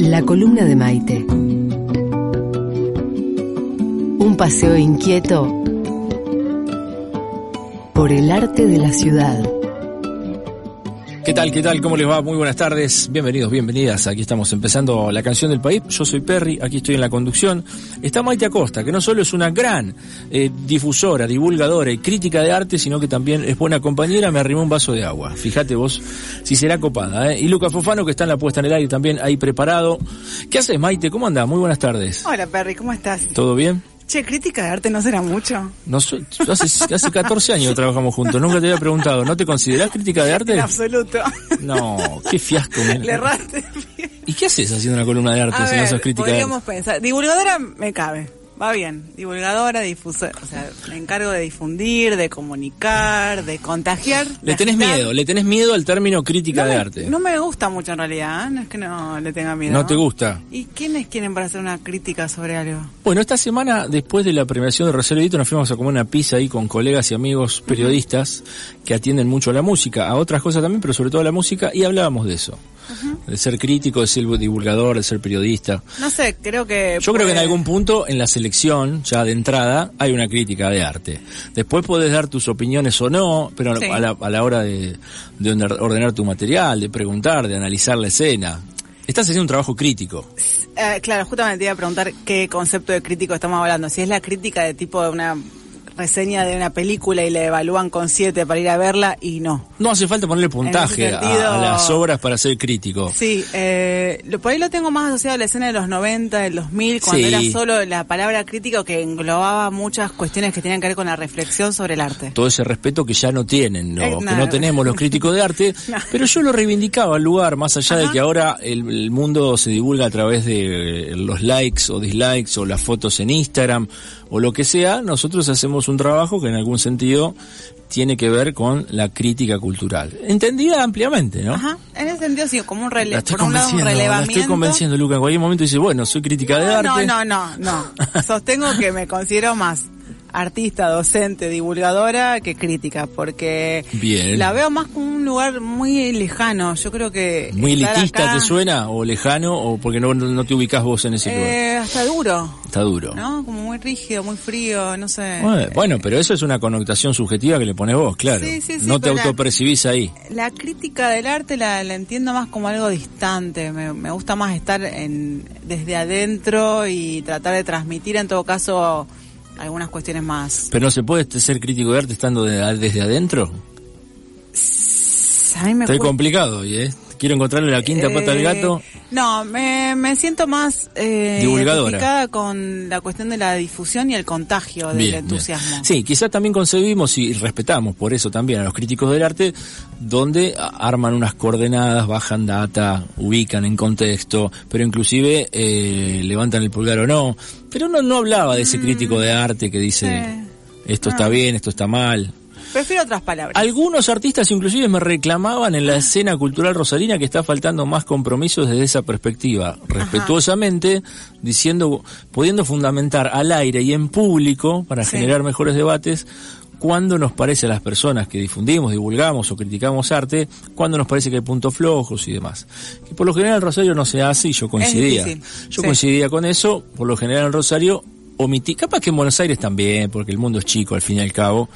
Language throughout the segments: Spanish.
La columna de Maite. Un paseo inquieto por el arte de la ciudad. ¿Qué tal? ¿Qué tal? ¿Cómo les va? Muy buenas tardes. Bienvenidos, bienvenidas. Aquí estamos empezando la canción del país. Yo soy Perry, aquí estoy en la conducción. Está Maite Acosta, que no solo es una gran eh, difusora, divulgadora y crítica de arte, sino que también es buena compañera. Me arrimó un vaso de agua. Fíjate vos si será copada. ¿eh? Y Luca Fofano, que está en la puesta en el aire también ahí preparado. ¿Qué haces, Maite? ¿Cómo andás? Muy buenas tardes. Hola, Perry, ¿cómo estás? ¿Todo bien? Che, crítica de arte no será mucho. Hace, hace 14 años que trabajamos juntos, nunca te había preguntado, ¿no te considerás crítica de arte? En absoluto. No, qué fiasco. Me... Le erraste. ¿Y qué haces haciendo una columna de arte A si ver, no sos crítica de arte? podríamos pensar. Divulgadora me cabe. Va bien. Divulgadora, difusora. O sea, me encargo de difundir, de comunicar, de contagiar. Le tenés agitar. miedo, le tenés miedo al término crítica No de me, arte. no me gusta mucho en realidad, ¿eh? no es que no le tenga miedo. ¿No te gusta? ¿Y quiénes quieren para hacer una crítica sobre algo? Bueno, esta semana, después de la premiación de Rosario Edito, nos fuimos a comer una pizza ahí con colegas y amigos periodistas que atienden mucho a la música, a otras cosas también, pero sobre todo a la música, y hablábamos de eso. De ser crítico, de ser divulgador, de ser periodista. No sé, creo que... Yo creo que en algún punto en la selección, ya de entrada, hay una crítica de arte. Después podés dar tus opiniones o no, pero Sí. a, la, a la hora de, de ordenar- ordenar tu material, de preguntar, de analizar la escena, estás haciendo un trabajo crítico. Eh, claro, justamente te iba a preguntar qué concepto de crítico estamos hablando. Si es la crítica de tipo de una reseña de una película y le evalúan con siete para ir a verla y no. No hace falta ponerle puntaje ese a- sentido- a, las obras para ser crítico. Sí, eh, lo, por ahí lo tengo más asociado a la escena de los 90, del 2000, cuando Sí. era solo la palabra crítico que englobaba muchas cuestiones que tenían que ver con la reflexión sobre el arte. Todo ese respeto que ya no tienen, ¿no? Eh, que no tenemos los críticos de arte, No. pero yo lo reivindicaba al lugar, más allá de Ajá. que ahora el, el mundo se divulga a través de eh, los likes o dislikes o las fotos en Instagram o lo que sea, nosotros hacemos un trabajo que en algún sentido tiene que ver con la crítica cultural. Entendida ampliamente, ¿no? Ajá, en ese sentido sí, como un, rele La estoy por un lado un convenciendo, la relevamiento. estoy convenciendo, Luca. En cualquier momento dice, bueno, soy crítica de No, arte. no, no, no, no. Sostengo que me considero más artista, docente, divulgadora que crítica, porque Bien. la veo más como un lugar muy lejano. Yo creo que ¿Muy elitista acá, te suena? ¿O lejano? ¿O porque no, no te ubicas vos en ese lugar? Eh, hasta duro, Está duro. ¿no? Como muy rígido, muy frío, no sé. Bueno, bueno, pero eso es una connotación subjetiva que le pones vos, claro. Sí, sí, sí, no te autopercibís ahí. La crítica del arte la, la entiendo más como algo distante. Me, me gusta más estar en, desde adentro y tratar de transmitir, en todo caso, algunas cuestiones más. Pero no se puede ser crítico de arte estando de- desde adentro. A mí me cuesta- complicado hoy, ¿eh? Quiero encontrarle la quinta pata al Eh, gato. No, me, me siento más eh, Divulgadora. con la cuestión de la difusión y el contagio del Bien, entusiasmo. bien. Sí, quizás también concebimos y respetamos por eso también a los críticos del arte, donde arman unas coordenadas, bajan data, ubican en contexto, pero inclusive eh, levantan el pulgar o no. Pero uno no hablaba de ese crítico de arte que dice, Mm. Sí. esto está Ah. bien, esto está mal. Prefiero otras palabras. Algunos artistas inclusive me reclamaban en la escena cultural rosarina que está faltando más compromisos desde esa perspectiva, respetuosamente, diciendo, pudiendo fundamentar al aire y en público para Sí. generar mejores debates cuando nos parece a las personas que difundimos, divulgamos o criticamos arte, cuando nos parece que hay puntos flojos y demás. Que por lo general en Rosario no se hace y yo coincidía. Yo sí. coincidía con eso, por lo general en Rosario omití, capaz que en Buenos Aires también, porque el mundo es chico al fin y al cabo,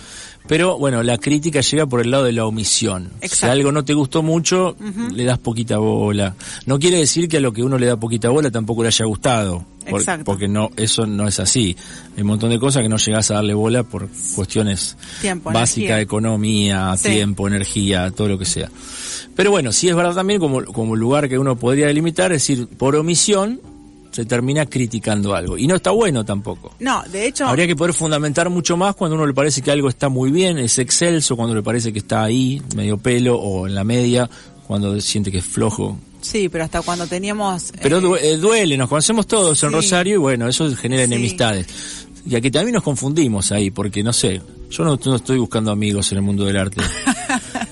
pero bueno, la crítica llega por el lado de la omisión. Si Exacto. algo no te gustó mucho, le das poquita bola. No quiere decir que a lo que uno le da poquita bola tampoco le haya gustado, por- Exacto. porque no, eso no es así. Hay un montón de cosas que no llegás a darle bola por cuestiones Tiempo, básicas, energía. economía, Sí. tiempo, energía, todo lo que sea. Pero bueno, sí es verdad también como, como lugar que uno podría delimitar, es decir, por omisión se termina criticando algo. Y no está bueno tampoco. No, de hecho, Habría que poder fundamentar mucho más cuando uno le parece que algo está muy bien, es excelso, cuando le parece que está ahí, medio pelo o en la media, cuando siente que es flojo. Sí, pero hasta cuando teníamos... Pero eh, eh, duele, nos conocemos todos en. Rosario y bueno, eso genera Sí. enemistades. Y aquí también nos confundimos ahí, porque no sé, yo no, no estoy buscando amigos en el mundo del arte.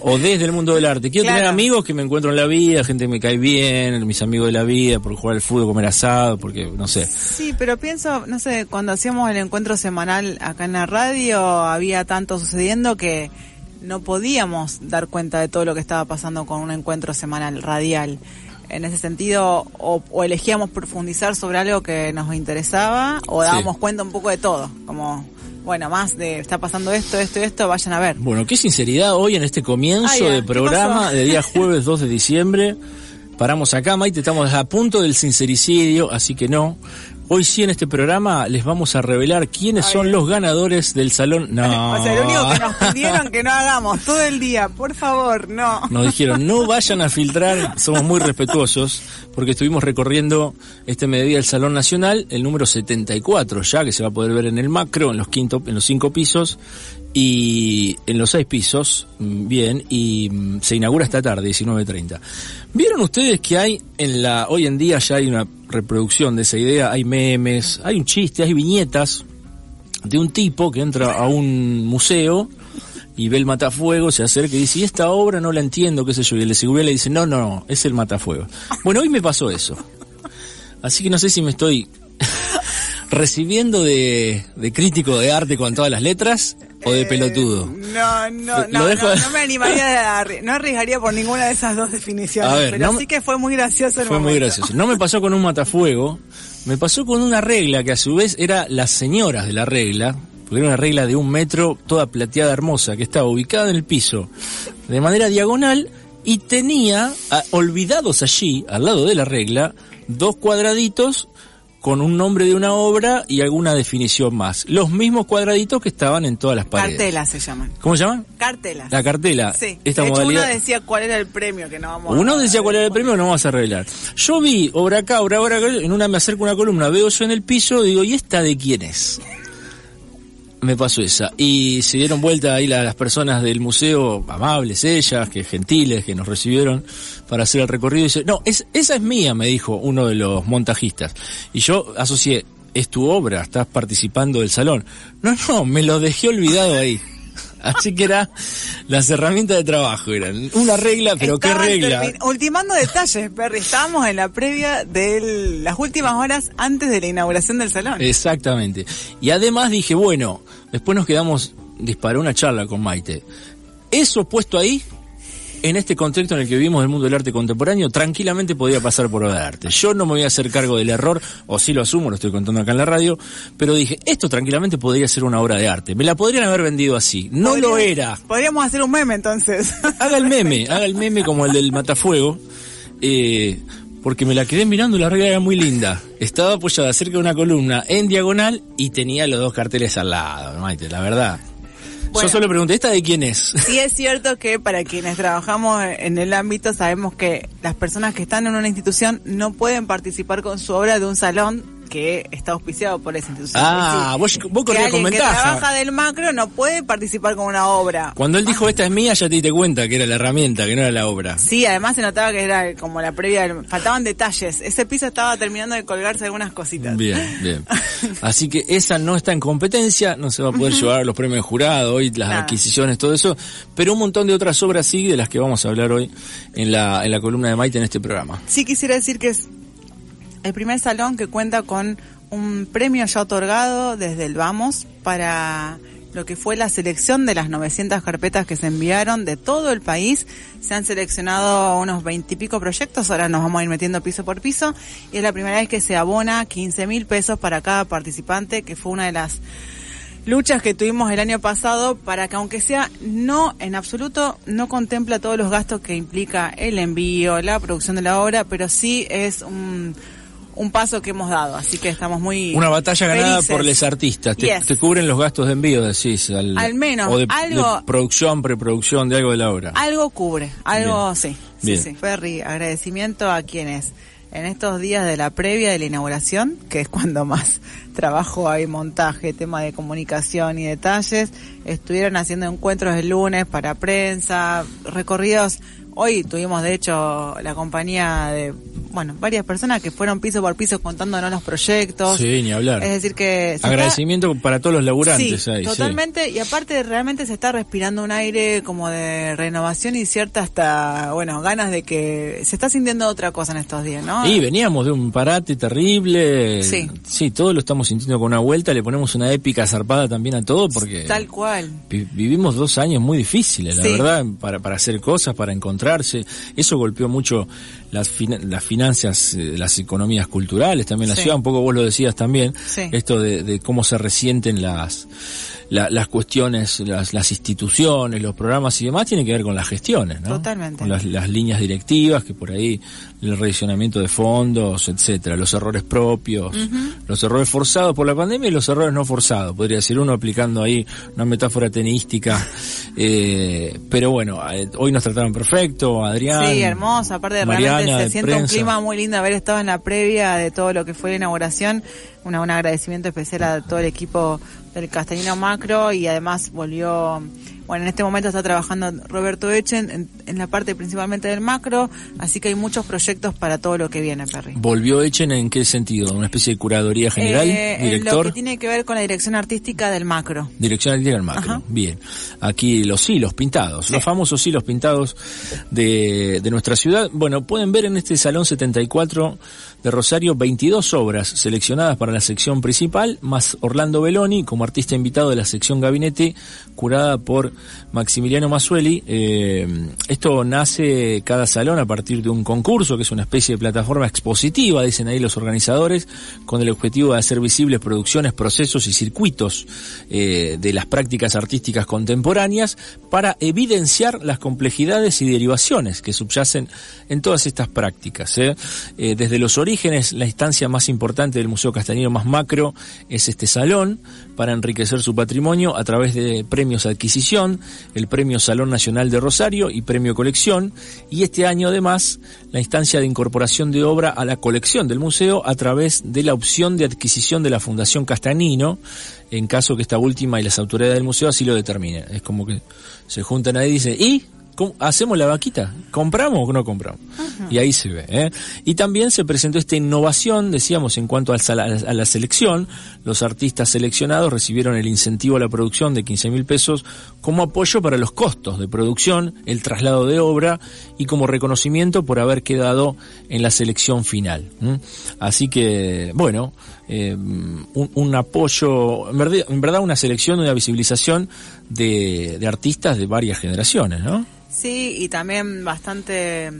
o desde el mundo del arte. Quiero Claro. tener amigos que me encuentro en la vida, gente que me cae bien, mis amigos de la vida, por jugar al fútbol, comer asado, porque no sé. Sí, pero pienso, no sé, cuando hacíamos el encuentro semanal acá en la radio, había tanto sucediendo que no podíamos dar cuenta de todo lo que estaba pasando con un encuentro semanal radial. En ese sentido, o, o elegíamos profundizar sobre algo que nos interesaba, o Sí. dábamos cuenta un poco de todo, como, bueno, más de, está pasando esto, esto y esto, vayan a ver. Bueno, qué sinceridad hoy en este comienzo Ay, de ¿qué programa de día jueves 2 de diciembre. Paramos acá, Maite, estamos a punto del sincericidio, así que no. Hoy sí en este programa les vamos a revelar quiénes Ay. son los ganadores del salón. No. O sea, lo único que nos pidieron que no hagamos todo el día, por favor, no. Nos dijeron, no vayan a filtrar, somos muy respetuosos, porque estuvimos recorriendo este mediodía el Salón Nacional, el número 74 ya, que se va a poder ver en el macro, en los quinto, en los cinco pisos, y en los seis pisos, mm, bien, y mm, se inaugura esta tarde, 19.30. ¿Vieron ustedes que hay en la, hoy en día ya hay una reproducción de esa idea, hay memes, hay un chiste, hay viñetas de un tipo que entra a un museo y ve el matafuego, se acerca y dice, y esta obra no la entiendo, qué sé yo, y el de seguridad le dice, no, no, no, es el matafuego. Bueno, hoy me pasó eso. Así que no sé si me estoy recibiendo de, de crítico de arte con todas las letras o de pelotudo. No, no, no, dejo- no, no me animaría, a no arriesgaría por ninguna de esas dos definiciones, A ver, pero no sí que fue muy gracioso el Fue muy gracioso. No me pasó con un matafuego, me pasó con una regla que a su vez era las señoras de la regla, porque era una regla de un metro, toda plateada hermosa, que estaba ubicada en el piso de manera diagonal y tenía olvidados allí, al lado de la regla, dos cuadraditos con un nombre de una obra y alguna definición más. Los mismos cuadraditos que estaban en todas las paredes. Cartelas se llaman. ¿Cómo se llaman? Cartelas. La cartela. Sí. Esta de hecho, modalidad. uno decía cuál era el premio que no vamos a- Uno decía cuál era el premio, no vamos a revelar. Yo vi obra acá, obra acá, en una me acerco a una columna, veo yo en el piso, digo, ¿y esta de quién es? Me pasó esa. Y se dieron vuelta ahí la- las personas del museo, amables ellas, que gentiles, que nos recibieron para hacer el recorrido. Y dice, no, es, esa es mía, me dijo uno de los montajistas. Y yo asocié, es tu obra, estás participando del salón. No, no, me lo dejé olvidado ahí. Así que era las herramientas de trabajo, eran una regla, pero qué regla. Ultimando detalles, Perry. Estábamos en la previa de las últimas horas antes de la inauguración del salón. Exactamente. Y además dije, bueno, después nos quedamos, disparé una charla con Maite. Eso puesto ahí, en este contexto en el que vivimos del mundo del arte contemporáneo, tranquilamente podía pasar por obra de arte. Yo no me voy a hacer cargo del error, o sí lo asumo, lo estoy contando acá en la radio, pero dije, esto tranquilamente podría ser una obra de arte. Me la podrían haber vendido así. No Podría- lo era. Podríamos hacer un meme entonces. Haga el meme, haga el meme como el del matafuego, eh, porque me la quedé mirando y la regla era muy linda. Estaba apoyada cerca de una columna en diagonal y tenía los dos carteles al lado, Maite, la verdad. Bueno. Yo solo pregunté, ¿esta de quién es? Sí es cierto que para quienes trabajamos en el ámbito sabemos que las personas que están en una institución no pueden participar con su obra de un salón que está auspiciado por esa institución. Ah, Es vos, vos que con que trabaja ventaja. del macro no puede participar con una obra. Cuando él dijo, esta es mía, ya te diste cuenta que era la herramienta, que no era la obra. Sí, además se notaba que era como la previa, del- faltaban detalles. Ese piso estaba terminando de colgarse algunas cositas. Bien, bien. Así que esa no está en competencia, no se va a poder llevar los premios jurado, hoy las Nada. adquisiciones, todo eso, pero un montón de otras obras sí, de las que vamos a hablar hoy en la, en la columna de Maite en este programa. Sí quisiera decir que es el primer salón que cuenta con un premio ya otorgado desde el Vamos para lo que fue la selección de las 900 carpetas que se enviaron de todo el país. Se han seleccionado unos 20 y pico proyectos, ahora nos vamos a ir metiendo piso por piso y es la primera vez que se abona 15 mil pesos para cada participante, que fue una de las luchas que tuvimos el año pasado para que aunque sea no en absoluto no contempla todos los gastos que implica el envío, la producción de la obra, pero sí es un, un paso que hemos dado, así que estamos muy Una batalla ganada felices. por los artistas. Te, Yes. te cubren los gastos de envío, decís. Al, Al menos, O de, algo- de producción, preproducción, de algo de la obra. Algo cubre, algo Bien. sí. Bien. Sí, sí. Ferry, agradecimiento a quienes en estos días de la previa de la inauguración, que es cuando más trabajo hay, montaje, tema de comunicación y detalles, estuvieron haciendo encuentros el lunes para prensa, recorridos Hoy tuvimos, de hecho, la compañía de, bueno, varias personas que fueron piso por piso contándonos los proyectos. Sí, ni hablar. Es decir que... Agradecimiento para todos los laburantes Sí, ahí. sí. totalmente. Y aparte realmente se está respirando un aire como de renovación y cierta hasta, bueno, ganas de que se está sintiendo otra cosa en estos días, ¿no? Y veníamos de un parate terrible. Sí. Sí, todo lo estamos sintiendo con una vuelta. Le ponemos una épica zarpada también a todo porque Tal cual. vi- vivimos dos años muy difíciles, la Sí. verdad, para, para hacer cosas, para Eso golpeó mucho las, fina- las finanzas, eh, las economías culturales, también la Sí. ciudad. Un poco vos lo decías también. Sí. Esto de, de cómo se resienten las, la- las cuestiones, las, las instituciones, los programas y demás, tiene que ver con las gestiones, ¿no? Totalmente. Con las, las líneas directivas, que por ahí el redicionamiento de fondos, etcétera, los errores propios, los errores forzados por la pandemia y los errores no forzados, podría decir uno aplicando ahí una metáfora tenística, eh, pero bueno, eh, hoy nos trataron perfecto, Adrián. Sí, hermoso. Aparte, Mariana, se siente un clima muy lindo haber estado en la previa de todo lo que fue la inauguración. Una, un agradecimiento especial a todo el equipo del Castellino Macro y además volvió, bueno, en este momento está trabajando Roberto Echen en, en la parte principalmente del macro, así que hay muchos proyectos para todo lo que viene, Perry. ¿Volvió Echen en qué sentido? ¿Una especie de curaduría general? Eh, en ¿Director? lo que tiene que ver con la dirección artística del macro. Dirección artística del macro. Ajá. Bien. Aquí los hilos pintados, los famosos hilos pintados de, de nuestra ciudad. Bueno, pueden ver en este Salón 74 de Rosario 22 obras seleccionadas para la sección principal, más Orlando Beloni como artista invitado de la sección gabinete, curada por Maximiliano Masueli. Eh, esto nace cada salón a partir de un concurso, que es una especie de plataforma expositiva, dicen ahí los organizadores, con el objetivo de hacer visibles producciones, procesos y circuitos eh, de las prácticas artísticas contemporáneas para evidenciar las complejidades y derivaciones que subyacen en todas estas prácticas. Eh, desde los orígenes, la instancia más importante del Museo Castañero más macro es este salón para enriquecer su patrimonio a través de premios adquisición, el Premio Salón Nacional de Rosario y Premio Colección, y este año además la instancia de incorporación de obra a la colección del museo a través de la opción de adquisición de la Fundación Castanino, en caso que esta última y las autoridades del museo así lo determinen. Es como que se juntan ahí y dicen, ¿y? ¿Cómo- ¿Hacemos la vaquita? ¿Compramos o no compramos? Y ahí se ve. ¿eh? Y también se presentó esta innovación, decíamos, en cuanto sala- a la selección. Los artistas seleccionados recibieron el incentivo a la producción de 15 mil pesos como apoyo para los costos de producción, el traslado de obra y como reconocimiento por haber quedado en la selección final. Así que, bueno, eh, un, un apoyo, en verdad, en verdad una selección, una visibilización de, de artistas de varias generaciones, ¿no? Sí, y también bastante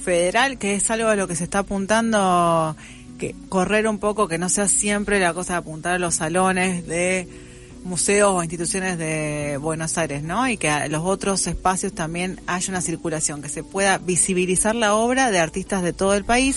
federal, que es algo a lo que se está apuntando, que correr un poco, que no sea siempre la cosa de apuntar a los salones de museos o instituciones de Buenos Aires, ¿no? Y que a los otros espacios también haya una circulación, que se pueda visibilizar la obra de artistas de todo el país.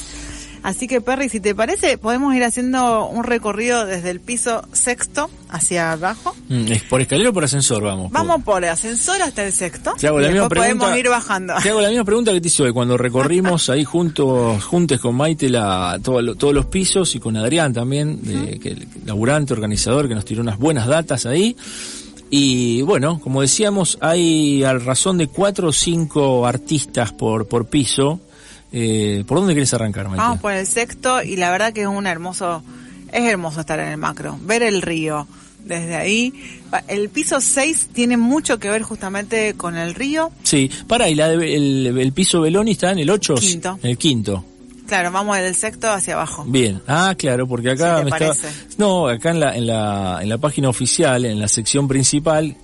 Así que, Perry, si te parece, podemos ir haciendo un recorrido desde el piso sexto hacia abajo. Mm, ¿Es por escalera o por ascensor? Vamos. Vamos por el ascensor hasta el sexto. Te hago y la misma pregunta. podemos ir bajando. Te hago la misma pregunta que te hice hoy cuando recorrimos ahí juntos, juntes con Maite la, todo todos los pisos y con Adrián también, de, que el laburante, organizador, que nos tiró unas buenas datas ahí. Y bueno, como decíamos, hay al razón de cuatro o cinco artistas por, por piso. Eh, ¿Por dónde quieres arrancar, Maite? Vamos por el sexto y la verdad que es un hermoso, es hermoso estar en el macro, ver el río desde ahí. El piso 6 tiene mucho que ver justamente con el río. Sí, para, y la de- el, el piso Beloni está en el 8. Quinto. En el quinto. Claro, vamos del sexto hacia abajo. Bien, ah, claro, porque acá te me parece. no, acá en la, en la, en la página oficial, en la sección principal,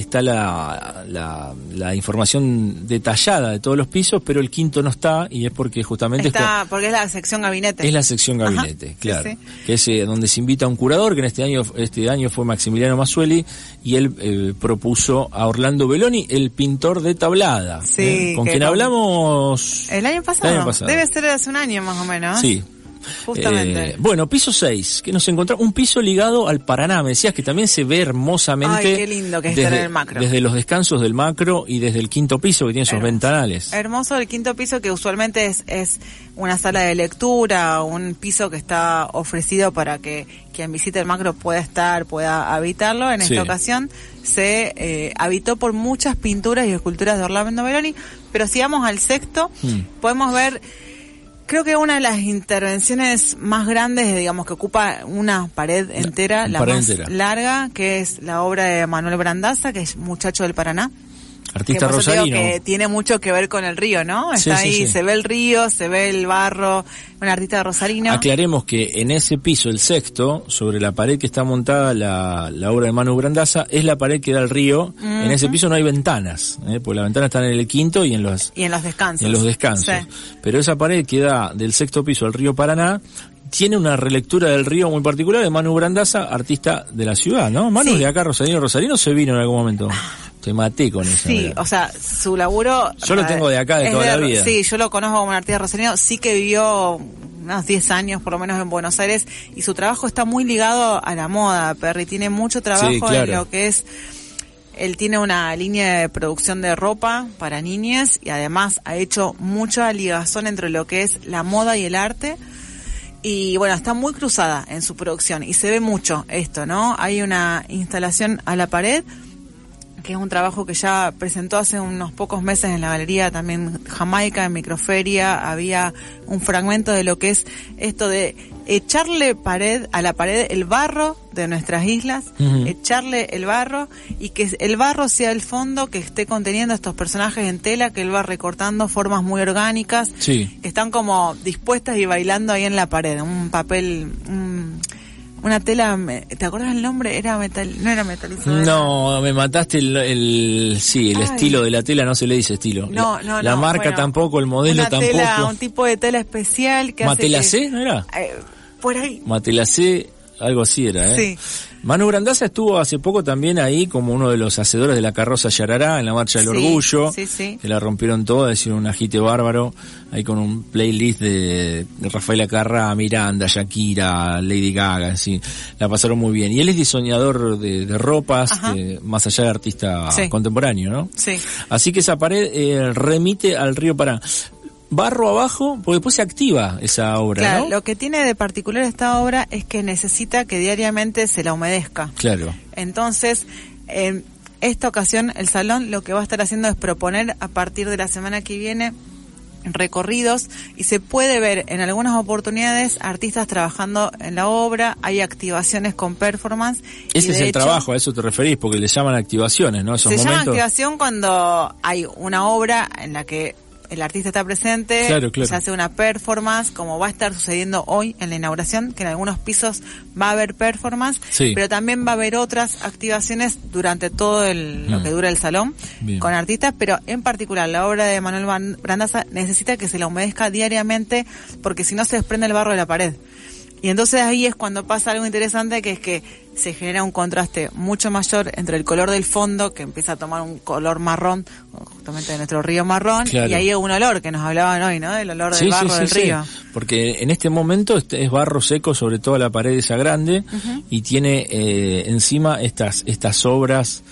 está la, la, la información detallada de todos los pisos, pero el quinto no está, y es porque justamente es Está, porque es la sección gabinete. es la sección gabinete, claro. sí. Que es eh, donde se invita a un curador, que en este año, este año fue Maximiliano Masueli, y él eh, propuso a Orlando Beloni, el pintor de tablada, Sí, ¿eh? con quien hablamos El año pasado. El año pasado. Debe ser hace un año más o menos. Sí, Justamente. Eh, bueno, piso 6, que nos encontramos, un piso ligado al Paraná, me decías que también se ve hermosamente. Ay, qué lindo que es en el macro. Desde los descansos del macro y desde el quinto piso que tiene Hermoso. ventanales. Hermoso el quinto piso que usualmente es, es una sala de lectura, un piso que está ofrecido para que quien visite el macro pueda estar, pueda habitarlo. En Sí. esta ocasión se eh, habitó por muchas pinturas y esculturas de Orlando Meloni, pero si vamos al sexto, Mm. podemos ver Creo que una de las intervenciones más grandes, digamos, que ocupa una pared entera, la pared más entera. larga, que es la obra de Manuel Brandaza, que es Muchacho del Paraná. Artista que rosarino. que tiene mucho que ver con el río, ¿no? Está Sí, ahí, sí. se ve el río, se ve el barro, un artista rosarino. Aclaremos que en ese piso, el sexto, sobre la pared que está montada la, la obra de Manu Brandaza, es la pared que da al río. En ese piso no hay ventanas, ¿eh? porque las ventanas están en el quinto y en los, Y en los descansos. en los descansos. Pero esa pared que da del sexto piso al río Paraná tiene una relectura del río muy particular de Manu Brandaza, artista de la ciudad, ¿no? Manu Sí. de acá, Rosarino, Rosarino se vino en algún momento. Te maté con eso. Sí, mirá. o sea, su laburo... Yo lo tengo de acá, de toda la vida. Sí, yo lo conozco como un artista rosarino, sí que vivió unos 10 años por lo menos en Buenos Aires y su trabajo está muy ligado a la moda, Perry, tiene mucho trabajo Sí, claro. en lo que es... Él tiene una línea de producción de ropa para niñas y además ha hecho mucha ligazón entre lo que es la moda y el arte. Y bueno, está muy cruzada en su producción y se ve mucho esto, ¿no? Hay una instalación a la pared que es un trabajo que ya presentó hace unos pocos meses en la galería también Jamaica, en Microferia, había un fragmento de lo que es esto de echarle pared a la pared el barro de nuestras islas, echarle el barro y que el barro sea el fondo que esté conteniendo estos personajes en tela que él va recortando formas muy orgánicas Sí. que están como dispuestas y bailando ahí en la pared, un papel, un- una tela, ¿te acuerdas el nombre? Era metal, no era metalizada. No, me mataste el, el sí, el Ay. estilo de la tela no se le dice estilo. No, la, no, la no, marca bueno, tampoco, el modelo una tampoco. Tela, un tipo de tela especial que hace Matelacé, que- ¿no era? Eh, por ahí. Matelacé, algo así era, ¿eh? Sí. Manu Brandaza estuvo hace poco también ahí como uno de los hacedores de la carroza Yarará en la Marcha del Sí, Orgullo. sí, sí. Que la rompieron toda, hicieron un agite bárbaro. Ahí con un playlist de, de Rafaela Carrá, Miranda, Shakira, Lady Gaga, en fin. La pasaron muy bien. Y él es diseñador de, de ropas, de- más allá de artista contemporáneo, ¿no? Sí. Así que esa pared eh, remite al río Paraná. Barro abajo, porque después se activa esa obra, Claro, ¿no? lo que tiene de particular esta obra es que necesita que diariamente se la humedezca. Claro. Entonces, en esta ocasión, el salón lo que va a estar haciendo es proponer a partir de la semana que viene recorridos y se puede ver en algunas oportunidades artistas trabajando en la obra, hay activaciones con performance. Ese es el hecho, trabajo, a eso te referís, porque le llaman activaciones, ¿no? Esos Se llama activación cuando hay una obra en la que el artista está presente, Claro, claro. se hace una performance, como va a estar sucediendo hoy en la inauguración, que en algunos pisos va a haber performance, Sí. pero también va a haber otras activaciones durante todo el, lo Mm. que dura el salón Bien. con artistas, pero en particular la obra de Manuel Brandaza necesita que se la humedezca diariamente porque si no se desprende el barro de la pared. Y entonces ahí es cuando pasa algo interesante que es que se genera un contraste mucho mayor entre el color del fondo que empieza a tomar un color marrón, justamente de nuestro río marrón, Claro. y ahí hay un olor que nos hablaban hoy, ¿no? El olor del Sí, sí, barro sí, del sí. río. Porque en este momento este es barro seco sobre toda la pared esa grande y tiene eh, encima estas estas obras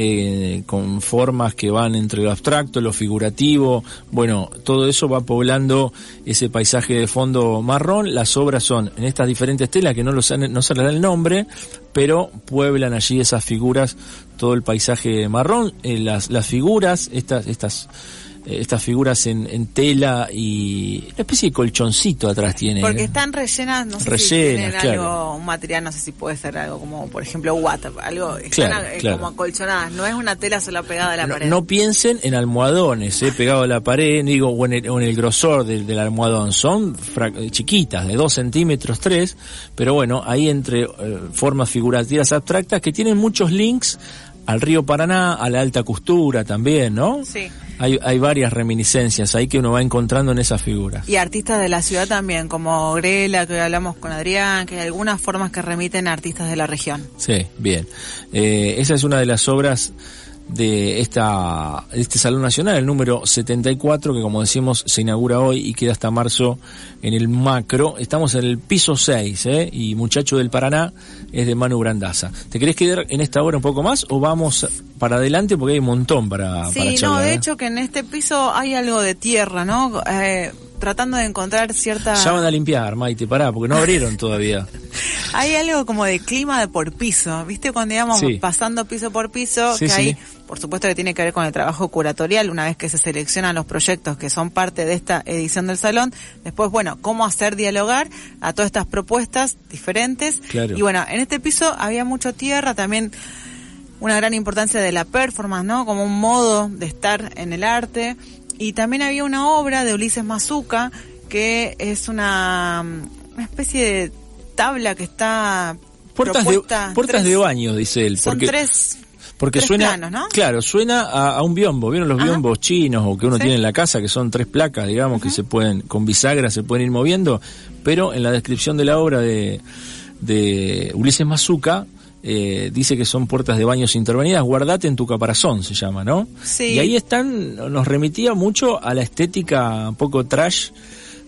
eh, con formas que van entre lo abstracto, lo figurativo, bueno, todo eso va poblando ese paisaje de fondo marrón. Las obras son en estas diferentes telas que no los no se les da el nombre, pero pueblan allí esas figuras, todo el paisaje marrón, Eh, las las figuras, estas estas estas figuras en, en tela y una especie de colchoncito atrás tiene. Porque ¿eh? están rellenas, no sé si Rellenas, tienen claro. algo, un material, no sé si puede ser algo como, por ejemplo, WhatsApp, algo, están Claro, eh, claro. como acolchonadas, no es una tela sola pegada a la no, pared. no piensen en almohadones, eh, pegado a la pared, digo, o en el, o en el grosor del, del almohadón. Son eh, chiquitas, de 2 centímetros, 3, pero bueno, ahí entre eh, formas figurativas abstractas que tienen muchos links al río Paraná, a la alta costura también, ¿no? Sí. Hay, hay varias reminiscencias ahí que uno va encontrando en esas figuras. Y artistas de la ciudad también, como Grela, que hoy hablamos con Adrián, que hay algunas formas que remiten a artistas de la región. Sí, bien. Eh, esa es una de las obras de esta este Salón Nacional, el número 74, que como decimos se inaugura hoy y queda hasta marzo en el macro. Estamos en el piso 6, ¿eh? y Muchacho del Paraná es de Manu Brandaza. ¿Te querés quedar en esta hora un poco más o vamos para adelante porque hay un montón para, sí, para no, de ¿eh? hecho que en este piso hay algo de tierra, ¿no? Eh, tratando de encontrar cierta... Ya van a limpiar, Maite, pará, porque no abrieron todavía. hay algo como de clima de por piso, ¿viste? Cuando íbamos Sí. pasando piso por piso, Sí, que hay, sí. Por supuesto que tiene que ver con el trabajo curatorial, una vez que se seleccionan los proyectos que son parte de esta edición del salón, después, bueno, cómo hacer dialogar a todas estas propuestas diferentes. Claro. Y bueno, en este piso había mucho tierra, también una gran importancia de la performance, ¿no? Como un modo de estar en el arte. Y también había una obra de Ulises Mazuca que es una, una especie de tabla que está Puertas, de, puertas tres- de baño, dice él. Son Porque, tres, porque tres suena, planos, ¿no? claro, suena a, a un biombo. ¿Vieron los Ajá. biombos chinos o que uno Sí. tiene en la casa, que son tres placas, digamos, que se pueden, con bisagra se pueden ir moviendo? Pero en la descripción de la obra de, de Ulises Mazuca, eh, dice que son puertas de baños intervenidas, guardate en tu caparazón, se llama, ¿no? Sí. Y ahí están, nos remitía mucho a la estética un poco trash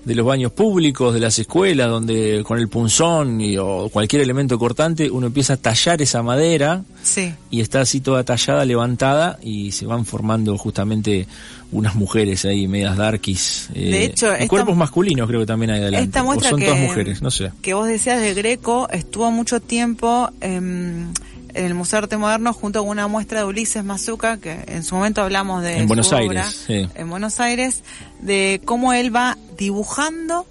de los baños públicos, de las escuelas, donde con el punzón y, o cualquier elemento cortante uno empieza a tallar esa madera Sí. y está así toda tallada, levantada y se van formando justamente unas mujeres ahí medias darkies. eh, De hecho, esta- cuerpos masculinos creo que también hay adelante. Esta o muestra son que, todas mujeres, no sé. que vos decías de Greco estuvo mucho tiempo em, en el Museo de Arte Moderno junto con una muestra de Ulises Mazuca, que en su momento hablamos de En Buenos Aires, sí. en Buenos Aires, de cómo él va dibujando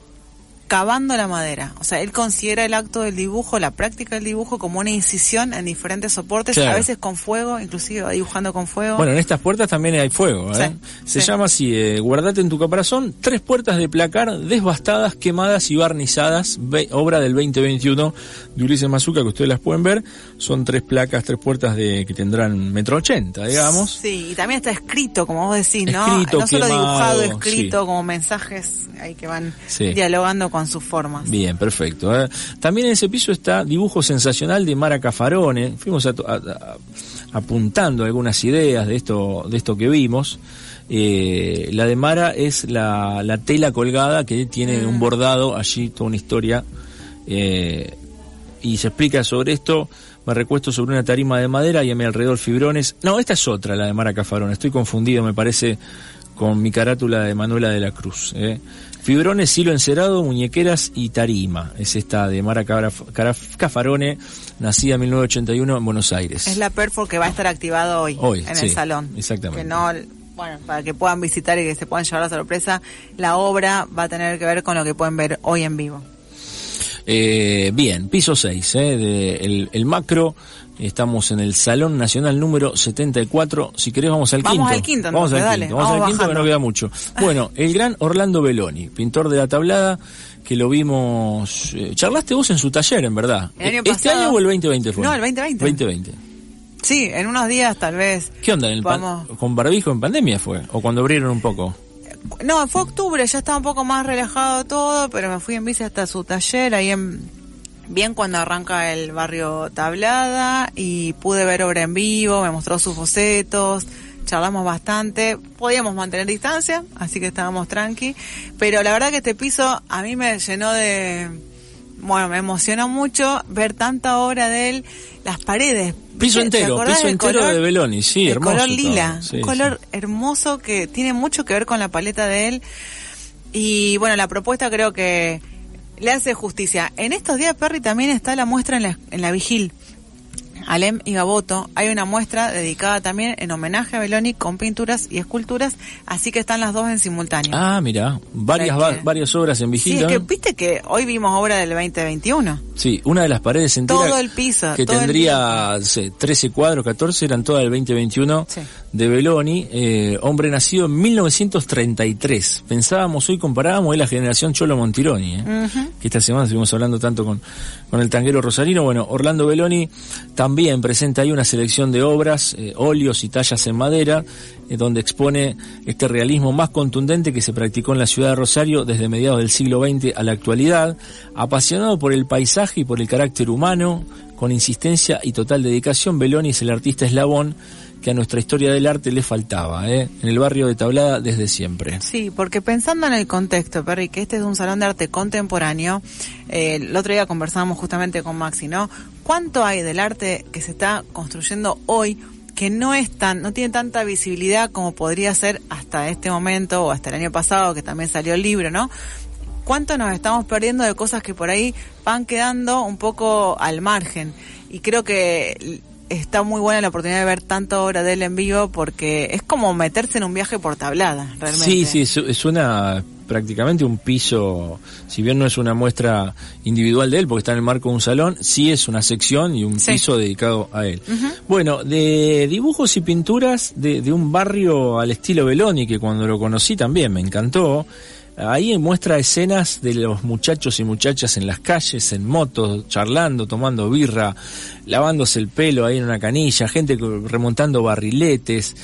cavando la madera. O sea, él considera el acto del dibujo, la práctica del dibujo como una incisión en diferentes soportes, Claro. a veces con fuego, inclusive va dibujando con fuego. Bueno, en estas puertas también hay fuego. ¿eh? Sí, Se sí. llama así, eh, guardate en tu caparazón, tres puertas de placar desbastadas, quemadas y barnizadas, ve- obra del 2021 de Ulises Mazuca, que ustedes las pueden ver. Son tres placas, tres puertas de que tendrán metro ochenta, digamos. Sí, y también está escrito, como vos decís, ¿no? Escrito, no solo quemado, dibujado, escrito, sí. como mensajes ahí que van dialogando con sus formas. Bien, perfecto. ¿eh? También en ese piso está dibujo sensacional de Mara Cafarone. Fuimos a- a- a- apuntando algunas ideas de esto, de esto que vimos. Eh, la de Mara es la, la tela colgada que tiene un bordado allí, toda una historia. eh, y se explica sobre esto. Me recuesto sobre una tarima de madera y a mi alrededor fibrones. No, esta es otra, la de Mara Cafarone. Estoy confundido, me parece, con mi carátula de Manuela de la Cruz. ¿eh? Fibrones, hilo encerado, muñequeras y tarima. Es esta de Mara Caraf- Caraf- Cafarone, nacida en 1981 en Buenos Aires. Es la Perfor que va a estar activado hoy, Hoy, en sí, el salón. exactamente. Que no, bueno, para que puedan visitar y que se puedan llevar la sorpresa, la obra va a tener que ver con lo que pueden ver hoy en vivo. Eh, bien, piso 6, eh, de el, el macro. Estamos en el Salón Nacional número 74. Si querés, vamos al Vamos quinto. al quinto, Vamos al dale, quinto. Vamos, vamos al quinto, que no queda mucho. Bueno, el gran Orlando Belloni, pintor de la tablada, que lo vimos. eh, charlaste vos en su taller, en verdad. El año ¿Este pasado- año o el 2020 fue? No, el 2020. 2020. Sí, en unos días tal vez. ¿Qué onda? ¿En el pan- Vamos. ¿Con barbijo en pandemia fue? ¿O cuando abrieron un poco? No, fue octubre, ya estaba un poco más relajado todo, pero me fui en bici hasta su taller, ahí en bien cuando arranca el barrio Tablada y pude ver obra en vivo, me mostró sus bocetos, charlamos bastante, podíamos mantener distancia, así que estábamos tranqui, pero la verdad que este piso a mí me llenó de bueno, me emocionó mucho ver tanta obra de él, las paredes. Piso ¿Te entero, piso entero color? de Belloni, sí, el hermoso. color lila, Sí, un sí. color hermoso que tiene mucho que ver con la paleta de él. Y bueno, la propuesta creo que le hace justicia. En estos días, Perry, también está la muestra en la, en la Vigil. Alem y Gaboto, hay una muestra dedicada también en homenaje a Beloni con pinturas y esculturas, así que están las dos en simultáneo. Ah, mira, varias, va- varias obras en sí, vigilio. es que viste que hoy vimos obra del 2021. Sí, una de las paredes enteras Todo el piso, que todo el tendría no sé, 13 cuadros, 14 eran todas del 2021 Sí. de Belloni, eh, hombre nacido en 1933. Pensábamos hoy comparábamos es la generación Cholo Montironi, eh, que esta semana estuvimos hablando tanto con, con el tanguero rosarino. Bueno, Orlando Belloni también presenta ahí una selección de obras, eh, óleos y tallas en madera, donde expone este realismo más contundente que se practicó en la ciudad de Rosario desde mediados del siglo XX a la actualidad, apasionado por el paisaje y por el carácter humano, con insistencia y total dedicación, Beloni es el artista eslabón que a nuestra historia del arte le faltaba, ¿eh? en el barrio de Tablada desde siempre. Sí, porque pensando en el contexto, Perry, que este es un salón de arte contemporáneo, eh, el otro día conversábamos justamente con Maxi, ¿no? ¿Cuánto hay del arte que se está construyendo hoy que no es tan, no tiene tanta visibilidad como podría ser hasta este momento o hasta el año pasado que también salió el libro, ¿no? ¿Cuánto nos estamos perdiendo de cosas que por ahí van quedando un poco al margen? Y creo que está muy buena la oportunidad de ver tanta obra de él en vivo porque es como meterse en un viaje por tablada, realmente. Sí, sí, es una prácticamente un piso, si bien no es una muestra individual de él, porque está en el marco de un salón, sí es una sección y un piso dedicado a él. Bueno, de dibujos y pinturas de, de un barrio al estilo Beloni, que cuando lo conocí también me encantó, Ahí muestra escenas de los muchachos y muchachas en las calles, en motos, charlando, tomando birra, lavándose el pelo ahí en una canilla, gente remontando barriletes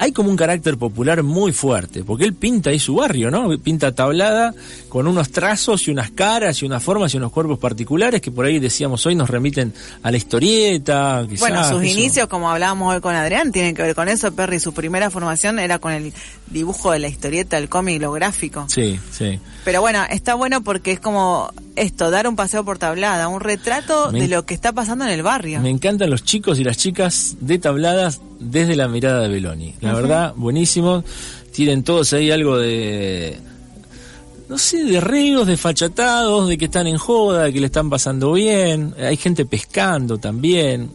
hay como un carácter popular muy fuerte, porque él pinta ahí su barrio, ¿no? Pinta tablada con unos trazos y unas caras y unas formas y unos cuerpos particulares que por ahí decíamos hoy nos remiten a la historieta. bueno, sus inicios, como hablábamos hoy con Adrián, tienen que ver con eso. Perry, su primera formación era con el dibujo de la historieta, el cómic, lo gráfico. Sí, sí. Pero bueno, está bueno porque es como esto, dar un paseo por tablada, un retrato de lo que está pasando en el barrio. Me encantan los chicos y las chicas de tabladas desde la mirada de Beloni. La verdad, buenísimo. Tienen todos ahí algo de no sé, de reos, de fachatados, de que están en joda, de que le están pasando bien. Hay gente pescando también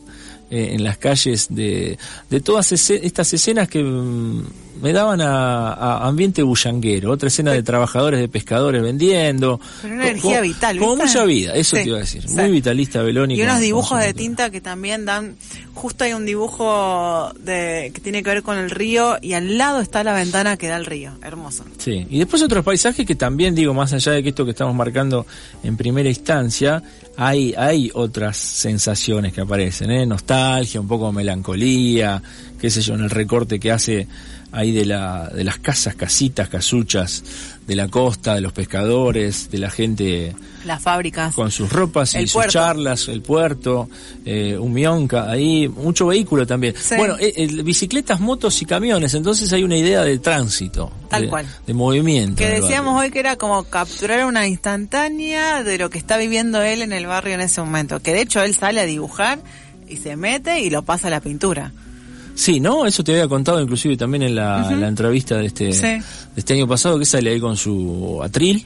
eh, en las calles de, de todas estas escenas que mm, me daban a, ambiente bullanguero, otra escena de trabajadores, de pescadores vendiendo. Pero una energía vital. Como mucha vida, eso te iba a decir. Muy vitalista Beloni. Y unos dibujos de tinta que también dan, justo hay un dibujo de que tiene que ver con el río y al lado está la ventana que da al río. Hermoso. Sí, y después otros paisajes que también digo, más allá de que esto que estamos marcando en primera instancia, hay, hay otras sensaciones que aparecen, ¿eh? nostalgia, un poco de melancolía, qué sé yo, en el recorte que hace ahí de, la, de las casas, casitas, casuchas de la costa, de los pescadores, de la gente. Las fábricas. Con sus ropas y sus charlas, el puerto, eh, un mionca, ahí, mucho vehículo también. Bueno, eh, bicicletas, motos y camiones, entonces hay una idea de tránsito. Tal cual. De movimiento. Que decíamos hoy que era como capturar una instantánea de lo que está viviendo él en el barrio en ese momento. Que de hecho él sale a dibujar y se mete y lo pasa a la pintura. Sí, ¿no? Eso te había contado inclusive también en la, entrevista de este, de este año pasado, que sale ahí con su atril.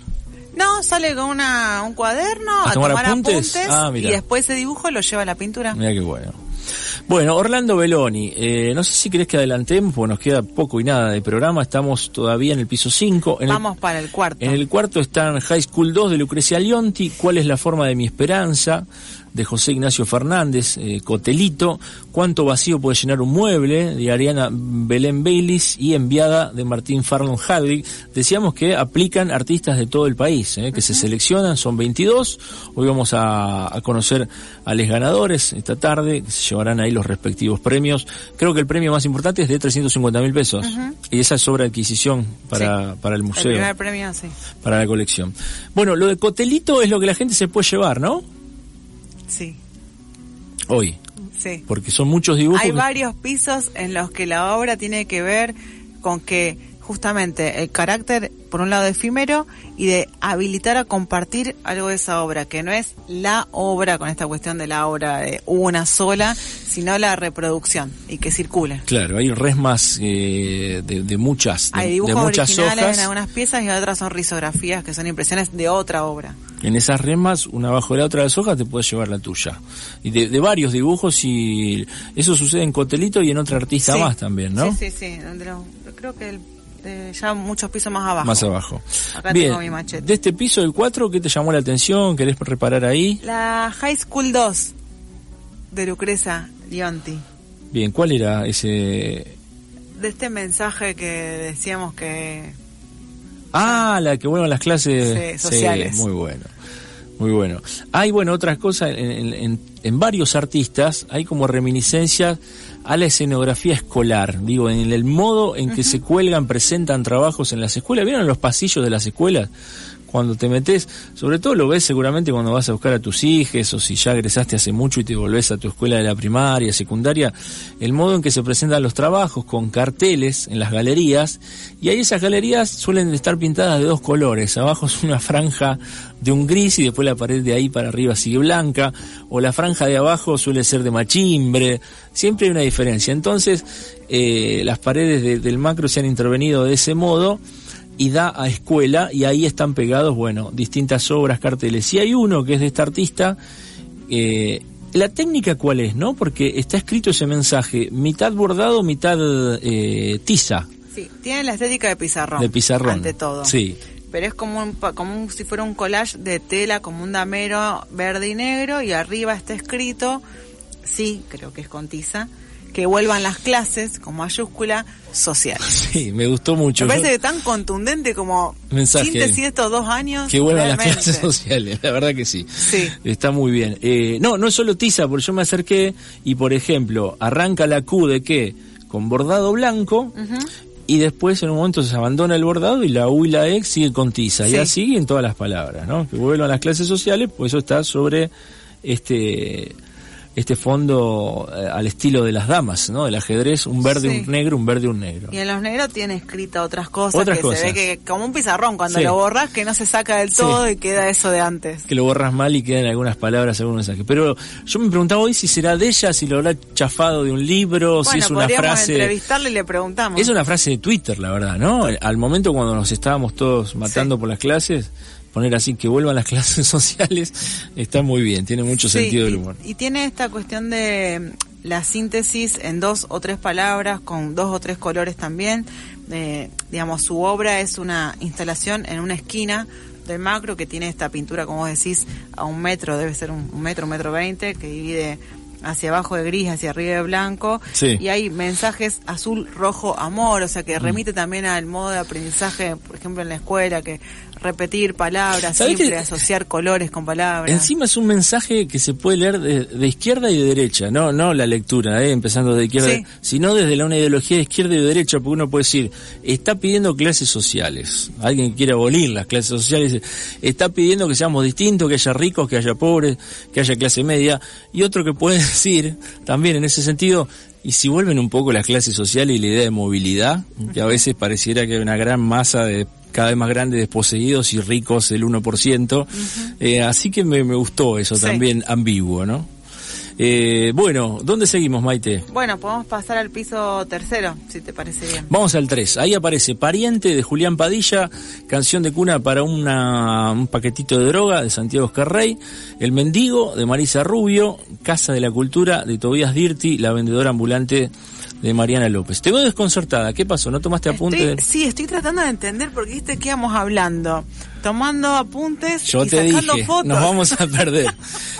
No, sale con una, un cuaderno a, tomar, apuntes, ah, y después ese dibujo lo lleva a la pintura. Mira qué bueno. Bueno, Orlando Beloni, eh, no sé si querés que adelantemos, porque nos queda poco y nada de programa, estamos todavía en el piso 5. Vamos para el cuarto. En el cuarto están High School 2 de Lucrecia Lionti, ¿Cuál es la forma de mi esperanza? De José Ignacio Fernández, eh, Cotelito, Cuánto vacío puede llenar un mueble, de Ariana Belén Baylis y Enviada de Martín Farlon Hadwig. Decíamos que aplican artistas de todo el país, eh, que se seleccionan, son 22. Hoy vamos a, conocer a los ganadores esta tarde, que se llevarán ahí los respectivos premios. Creo que el premio más importante es de 350 mil pesos. Y esa es sobre adquisición para, para el museo. El primer premio, sí. Para la colección. Bueno, lo de Cotelito es lo que la gente se puede llevar, ¿no? Sí. Hoy. Sí. Porque son muchos dibujos. Hay varios pisos en los que la obra tiene que ver con que justamente el carácter, por un lado, efímero y de habilitar a compartir algo de esa obra, que no es la obra con esta cuestión de la obra de una sola, sino la reproducción y que circule. Claro, hay resmas eh, de, muchas, de, hay dibujos muchas originales hojas. en algunas piezas y otras son risografías, que son impresiones de otra obra. En esas resmas, una bajo la otra de las hojas, te puedes llevar la tuya. Y de, varios dibujos y eso sucede en Cotelito y en otra artista más también, ¿no? Sí, sí, sí. Creo que el ya muchos pisos más abajo. Más abajo. Acá tengo mi machete. De este piso del 4, ¿qué te llamó la atención? ¿Querés reparar ahí? La High School 2 de Lucreza Lionti. Bien, ¿cuál era ese...? De este mensaje que decíamos que... Ah, la que bueno las clases sociales. muy bueno. Muy bueno. Hay, bueno, otras cosas, en, en, varios artistas hay como reminiscencias a la escenografía escolar, digo, en el modo en que se cuelgan, presentan trabajos en las escuelas. ¿Vieron los pasillos de las escuelas? Cuando te metes, sobre todo lo ves seguramente cuando vas a buscar a tus hijos o si ya egresaste hace mucho y te volvés a tu escuela de la primaria, secundaria, el modo en que se presentan los trabajos con carteles en las galerías y ahí esas galerías suelen estar pintadas de dos colores, abajo es una franja de un gris y después la pared de ahí para arriba sigue blanca o la franja de abajo suele ser de machimbre, siempre hay una diferencia. Entonces, eh, las paredes del macro se han intervenido de ese modo y da a escuela y ahí están pegados, bueno, distintas obras, carteles. Y hay uno que es de este artista, eh, la técnica cuál es, ¿no? Porque está escrito ese mensaje, mitad bordado, mitad eh, tiza. Sí, tiene la estética de pizarrón. De pizarrón. Ante todo. Sí. Pero es como, un, como si fuera un collage de tela, como un damero verde y negro, y arriba está escrito, sí, creo que es con tiza, que vuelvan las clases con mayúscula social. Sí, me gustó mucho. Me parece tan contundente como mensaje síntesis estos dos años. Que vuelvan las clases sociales, la verdad que sí. Sí. Está muy bien. Eh, no, no es solo tiza, porque yo me acerqué y, por ejemplo, arranca la Q de qué? Con bordado blanco. Y después en un momento se abandona el bordado y la U y la E sigue con tiza. Y así en todas las palabras, ¿no? Que vuelvan las clases sociales, pues eso está sobre este este fondo eh, al estilo de las damas, ¿no? El ajedrez, un verde, un negro, un verde, un negro. Y en los negros tiene escrita otras cosas que se ve que como un pizarrón cuando lo borras que no se saca del todo y queda eso de antes. Que lo borras mal y quedan algunas palabras, algunos mensajes. Pero yo me preguntaba hoy si será de ella, si lo habrá chafado de un libro, si es una frase. entrevistarle y le preguntamos. Es una frase de Twitter, la verdad, ¿no? Al momento cuando nos estábamos todos matando por las clases, poner así que vuelvan las clases sociales está muy bien, tiene mucho sentido del humor. Y, tiene esta cuestión de mm, la síntesis en dos o tres palabras, con dos o tres colores también. Eh, digamos, su obra es una instalación en una esquina del macro que tiene esta pintura, como decís, a un metro, debe ser un, metro, un metro veinte, que divide hacia abajo de gris, hacia arriba de blanco, y hay mensajes azul, rojo, amor, o sea que mm. remite también al modo de aprendizaje, por ejemplo en la escuela, que repetir palabras, siempre asociar colores con palabras. Encima es un mensaje que se puede leer de, izquierda y de derecha, no no la lectura, ¿eh? empezando de izquierda, sino desde la una ideología de izquierda y de derecha, porque uno puede decir, está pidiendo clases sociales, alguien quiere abolir las clases sociales, está pidiendo que seamos distintos, que haya ricos, que haya pobres, que haya clase media, y otro que puede decir, también en ese sentido, y si vuelven un poco las clases sociales y la idea de movilidad, que a veces pareciera que hay una gran masa de cada vez más grande, desposeídos y ricos el 1%. eh, así que me, me gustó eso también ambiguo, ¿no? Eh, bueno, ¿dónde seguimos, Maite? Bueno, podemos pasar al piso tercero, si te parece bien. Vamos al 3. Ahí aparece Pariente de Julián Padilla, canción de cuna para una, un paquetito de droga de Santiago Escarrey, El Mendigo de Marisa Rubio, Casa de la Cultura de Tobías Dirti, la vendedora ambulante de Mariana López. Te veo desconcertada. ¿Qué pasó? ¿No tomaste apuntes? Sí, estoy tratando de entender porque viste que íbamos hablando. Tomando apuntes Yo y te sacando dije, fotos. Nos vamos a perder.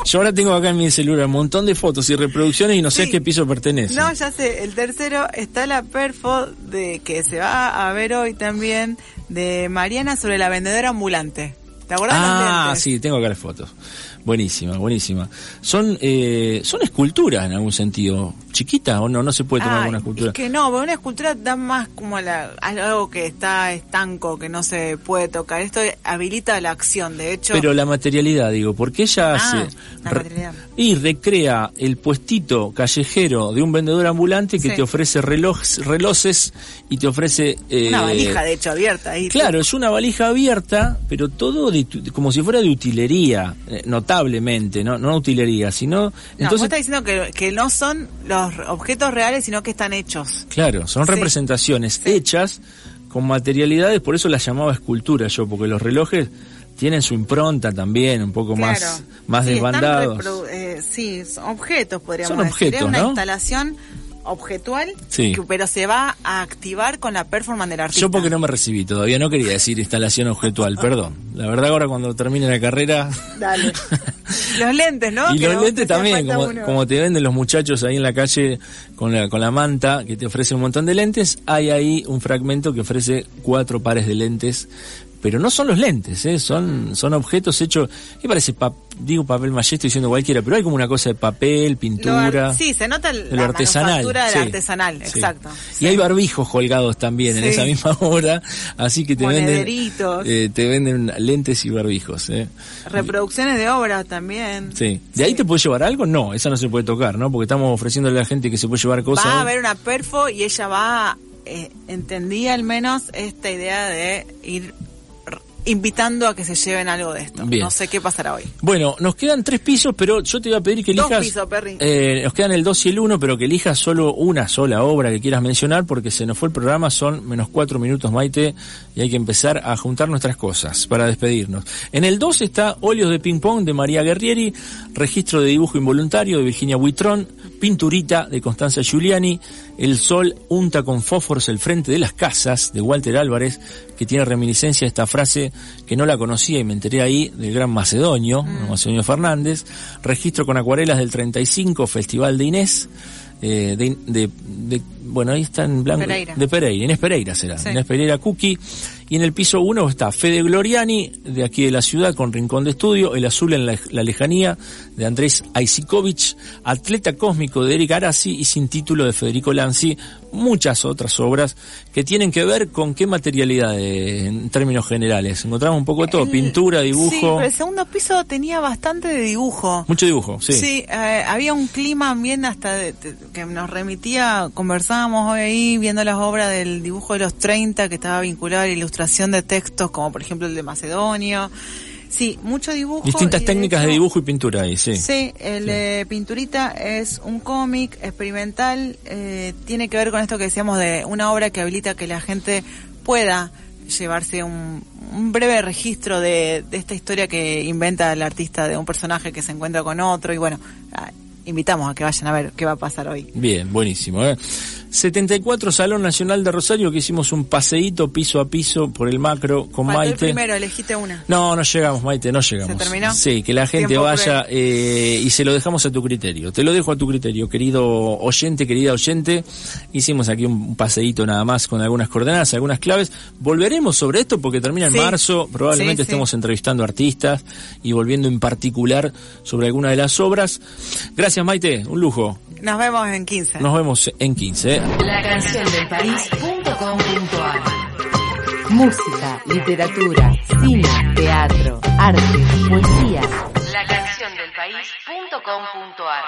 Yo ahora tengo acá en mi celular un montón de fotos y reproducciones y no sé a qué piso pertenece. No, ya sé. El tercero está la perfo de que se va a ver hoy también de Mariana sobre la vendedora ambulante. ¿Te acuerdas? Ah, sí, tengo acá las fotos. Buenísima, buenísima. Son eh, son esculturas en algún sentido. ¿Chiquita o no? No se puede tomar una escultura. Es que no, pero una escultura da más como a la, algo que está estanco, que no se puede tocar. Esto habilita la acción, de hecho. Pero la materialidad, digo, porque ella Ah, hace. la materialidad. Y recrea el puestito callejero de un vendedor ambulante que Sí. te ofrece relojes, relojes y te ofrece. eh, una valija, de hecho, abierta. Ahí Claro, es una valija abierta, pero todo de como si fuera de utilería, eh, notablemente, no, no utilería, sino... No, vos entonces, estás diciendo que, que no son los objetos reales, sino que están hechos. claro, son Sí. representaciones hechas con materialidades, por eso las llamaba escultura yo, porque los relojes tienen su impronta también, un poco Claro. más, más Sí, desbandados. eh, sí, son objetos, podríamos Son decir. objetos, es una ¿no? instalación objetual, Sí. que- pero se va a activar con la performance del artista. Yo porque no me recibí todavía, no quería decir instalación objetual, perdón. La verdad ahora cuando termine la carrera... Dale. Los lentes, ¿no? Y Que los lentes también, como, te venden los muchachos ahí en la calle con la, con la manta que te ofrece un montón de lentes, hay ahí un fragmento que ofrece cuatro pares de lentes pero no son los lentes, ¿eh? son, son objetos hechos, ¿qué parece? Pa- digo papel maché, estoy diciendo cualquiera, pero hay como una cosa de papel, pintura. sí, se nota el- la lo artesanal. del sí, artesanal, sí. exacto. Y Sí. hay barbijos colgados también en esa misma obra, así que te venden, eh, te venden lentes y barbijos. ¿eh? Reproducciones de obras también. Sí. ¿De ahí te puedes llevar algo? No, esa no se puede tocar, ¿no? Porque estamos ofreciéndole a la gente que se puede llevar cosas. Va a haber una perfo y ella va, eh, entendía al menos esta idea de ir invitando a que se lleven algo de esto. Bien. No sé qué pasará hoy. Bueno, nos quedan tres pisos, pero yo te voy a pedir que Dos elijas. pisos, Perry. Eh, nos quedan el 2 y el 1, pero que elijas solo una sola obra que quieras mencionar, porque se nos fue el programa, son menos cuatro minutos, Maite, y hay que empezar a juntar nuestras cosas para despedirnos. En el 2 está Óleos de Ping Pong de María Guerrieri, Registro de Dibujo Involuntario de Virginia Buitrón, Pinturita de Constanza Giuliani, El Sol unta con fósforos el frente de las casas de Walter Álvarez, que tiene reminiscencia a esta frase que no la conocía y me enteré ahí del gran Macedonio, Macedonio Fernández, registro con acuarelas del 35, Festival de Inés, eh, de, de- de- bueno, ahí está en blanco, Pereira. de Pereira, Inés Pereira será, Sí. Inés Pereira Cookie, y en el piso 1 está Fede Gloriani, de aquí de la ciudad, con Rincón de Estudio, El Azul en la, la Lejanía, de Andrés Aisikovich, Atleta Cósmico de Eric Arasi y Sin Título de Federico Lanzi, muchas otras obras que tienen que ver con qué materialidad eh, en términos generales. Encontramos un poco de todo, El- pintura, dibujo, Sí, pero el segundo piso tenía bastante de dibujo. mucho dibujo, sí. Sí, eh, había un clima bien hasta de- de- que nos remitía, conversábamos hoy ahí viendo las obras del dibujo de los 30 que estaba vinculado a la ilustración de textos como por ejemplo el de Macedonio. Sí, mucho dibujo. Distintas técnicas de hecho- dibujo y pintura ahí, sí. Sí, el de Pinturita es un cómic experimental, eh, tiene que ver con esto que decíamos de una obra que habilita que la gente pueda llevarse un, un breve registro de, de esta historia que inventa el artista de un personaje que se encuentra con otro y bueno, ah, invitamos a que vayan a ver qué va a pasar hoy. Bien, buenísimo. ¿eh? 74 Salón Nacional de Rosario, que hicimos un paseíto piso a piso por el macro con Faltó el Maite. primero, elegiste una. No, no llegamos, Maite, no llegamos. ¿Se terminó? Sí, que la gente vaya eh, y se lo dejamos a tu criterio. Te lo dejo a tu criterio, querido oyente, querida oyente. Hicimos aquí un paseíto nada más con algunas coordenadas, algunas claves. Volveremos sobre esto porque termina en Sí. marzo. Probablemente Sí, sí. estemos entrevistando artistas y volviendo en particular sobre alguna de las obras. Gracias, Maite, un lujo. Nos vemos en 15. Nos vemos en 15. ¿eh? La canción del país.com.ar Música, literatura, cine, teatro, arte, poesía. La canción del país.com.ar